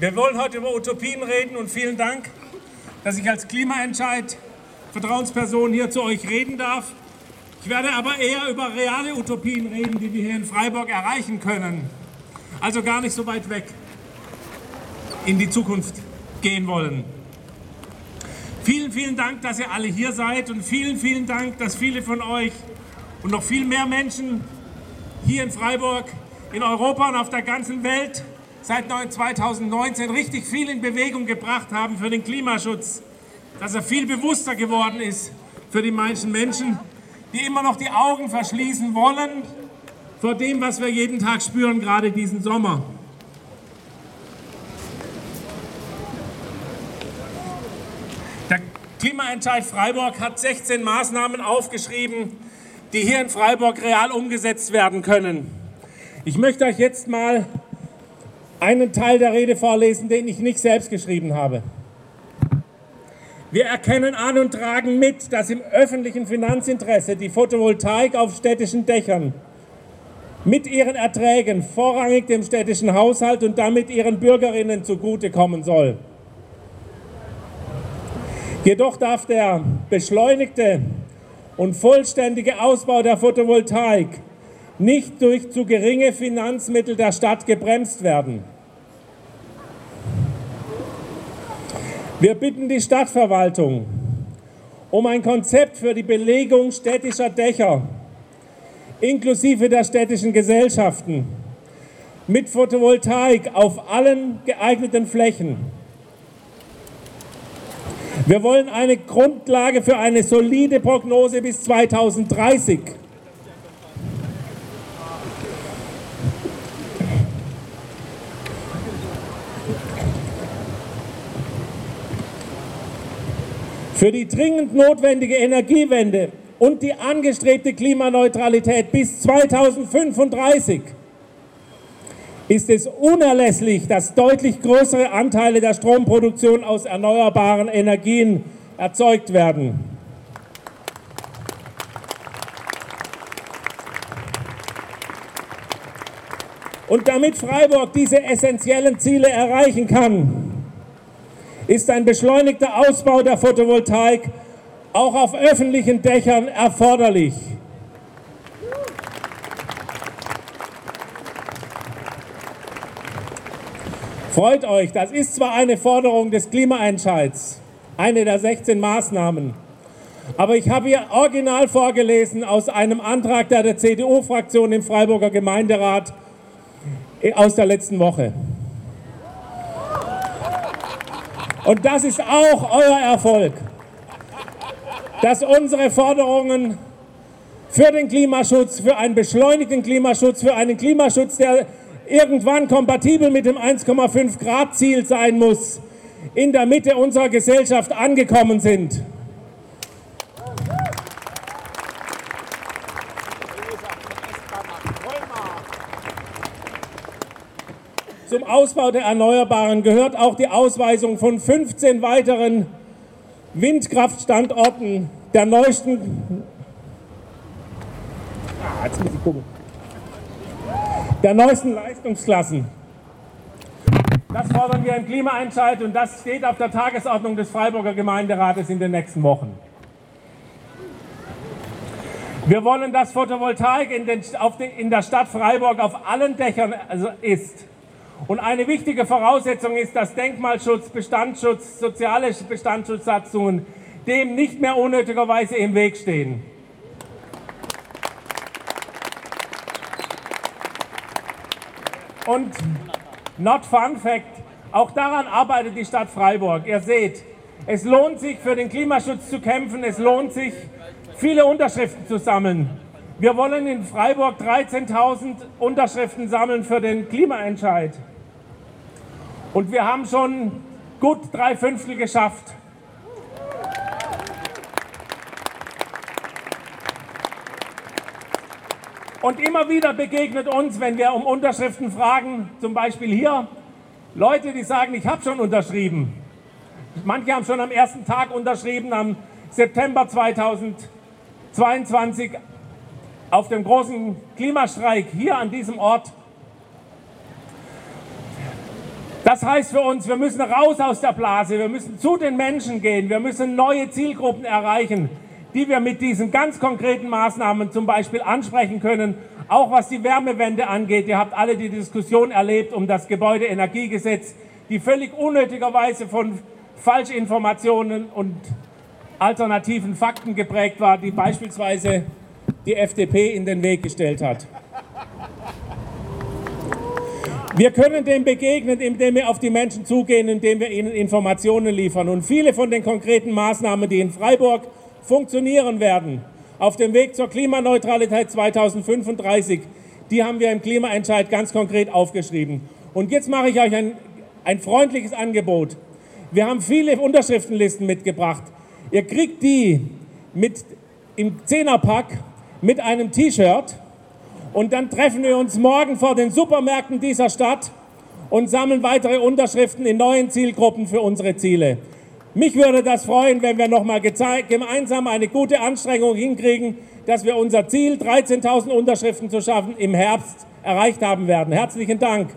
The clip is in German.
Wir wollen heute über Utopien reden und vielen Dank, dass ich als Klimaentscheid Vertrauensperson hier zu euch reden darf. Ich werde aber eher über reale Utopien reden, die wir hier in Freiburg erreichen können. Also gar nicht so weit weg in die Zukunft gehen wollen. Vielen, vielen Dank, dass ihr alle hier seid und vielen, vielen Dank, dass viele von euch und noch viel mehr Menschen hier in Freiburg, in Europa und auf der ganzen Welt seit 2019 richtig viel in Bewegung gebracht haben für den Klimaschutz, dass er viel bewusster geworden ist für die manchen Menschen, die immer noch die Augen verschließen wollen vor dem, was wir jeden Tag spüren, gerade diesen Sommer. Der Klimaentscheid Freiburg hat 16 Maßnahmen aufgeschrieben, die hier in Freiburg real umgesetzt werden können. Ich möchte euch jetzt mal einen Teil der Rede vorlesen, den ich nicht selbst geschrieben habe. Wir erkennen an und tragen mit, dass im öffentlichen Finanzinteresse die Photovoltaik auf städtischen Dächern mit ihren Erträgen vorrangig dem städtischen Haushalt und damit ihren Bürgerinnen zugutekommen soll. Jedoch darf der beschleunigte und vollständige Ausbau der Photovoltaik nicht durch zu geringe Finanzmittel der Stadt gebremst werden. Wir bitten die Stadtverwaltung um ein Konzept für die Belegung städtischer Dächer inklusive der städtischen Gesellschaften mit Photovoltaik auf allen geeigneten Flächen. Wir wollen eine Grundlage für eine solide Prognose bis 2030 Für die dringend notwendige Energiewende und die angestrebte Klimaneutralität bis 2035 ist es unerlässlich, dass deutlich größere Anteile der Stromproduktion aus erneuerbaren Energien erzeugt werden. Und damit Freiburg diese essentiellen Ziele erreichen kann, ist ein beschleunigter Ausbau der Photovoltaik auch auf öffentlichen Dächern erforderlich. Freut euch, das ist zwar eine Forderung des Klimaentscheids, eine der 16 Maßnahmen, aber ich habe hier original vorgelesen aus einem Antrag der, der CDU-Fraktion im Freiburger Gemeinderat aus der letzten Woche. Und das ist auch euer Erfolg, dass unsere Forderungen für den Klimaschutz, für einen beschleunigten Klimaschutz, für einen Klimaschutz, der irgendwann kompatibel mit dem 1,5 Grad Ziel sein muss, in der Mitte unserer Gesellschaft angekommen sind. Zum Ausbau der Erneuerbaren gehört auch die Ausweisung von 15 weiteren Windkraftstandorten der neuesten ah, jetzt muss ich gucken. der neuesten Leistungsklassen. Das fordern wir im Klimaentscheid und das steht auf der Tagesordnung des Freiburger Gemeinderates in den nächsten Wochen. Wir wollen, dass Photovoltaik in, den, den, in der Stadt Freiburg auf allen Dächern also ist. Und eine wichtige Voraussetzung ist, dass Denkmalschutz, Bestandsschutz, soziale Bestandsschutzsatzungen dem nicht mehr unnötigerweise im Weg stehen. Und not fun fact, auch daran arbeitet die Stadt Freiburg. Ihr seht, es lohnt sich für den Klimaschutz zu kämpfen, es lohnt sich viele Unterschriften zu sammeln. Wir wollen in Freiburg 13.000 Unterschriften sammeln für den Klimaentscheid. Und wir haben schon gut drei Fünftel geschafft. Und immer wieder begegnet uns, wenn wir um Unterschriften fragen, zum Beispiel hier, Leute, die sagen, ich habe schon unterschrieben. Manche haben schon am ersten Tag unterschrieben, am September 2022 auf dem großen Klimastreik hier an diesem Ort Das heißt für uns, wir müssen raus aus der Blase, wir müssen zu den Menschen gehen, wir müssen neue Zielgruppen erreichen, die wir mit diesen ganz konkreten Maßnahmen zum Beispiel ansprechen können, auch was die Wärmewende angeht. Ihr habt alle die Diskussion erlebt um das Gebäudeenergiegesetz, die völlig unnötigerweise von Falschinformationen und alternativen Fakten geprägt war, die beispielsweise die FDP in den Weg gestellt hat. Wir können dem begegnen, indem wir auf die Menschen zugehen, indem wir ihnen Informationen liefern. Und viele von den konkreten Maßnahmen, die in Freiburg funktionieren werden, auf dem Weg zur Klimaneutralität 2035, die haben wir im Klimaentscheid ganz konkret aufgeschrieben. Und jetzt mache ich euch ein, ein freundliches Angebot. Wir haben viele Unterschriftenlisten mitgebracht. Ihr kriegt die mit im Zehnerpack mit einem T-Shirt und dann treffen wir uns morgen vor den Supermärkten dieser Stadt und sammeln weitere Unterschriften in neuen Zielgruppen für unsere Ziele. Mich würde das freuen, wenn wir nochmal gemeinsam eine gute Anstrengung hinkriegen, dass wir unser Ziel, 13.000 Unterschriften zu schaffen, im Herbst erreicht haben werden. Herzlichen Dank.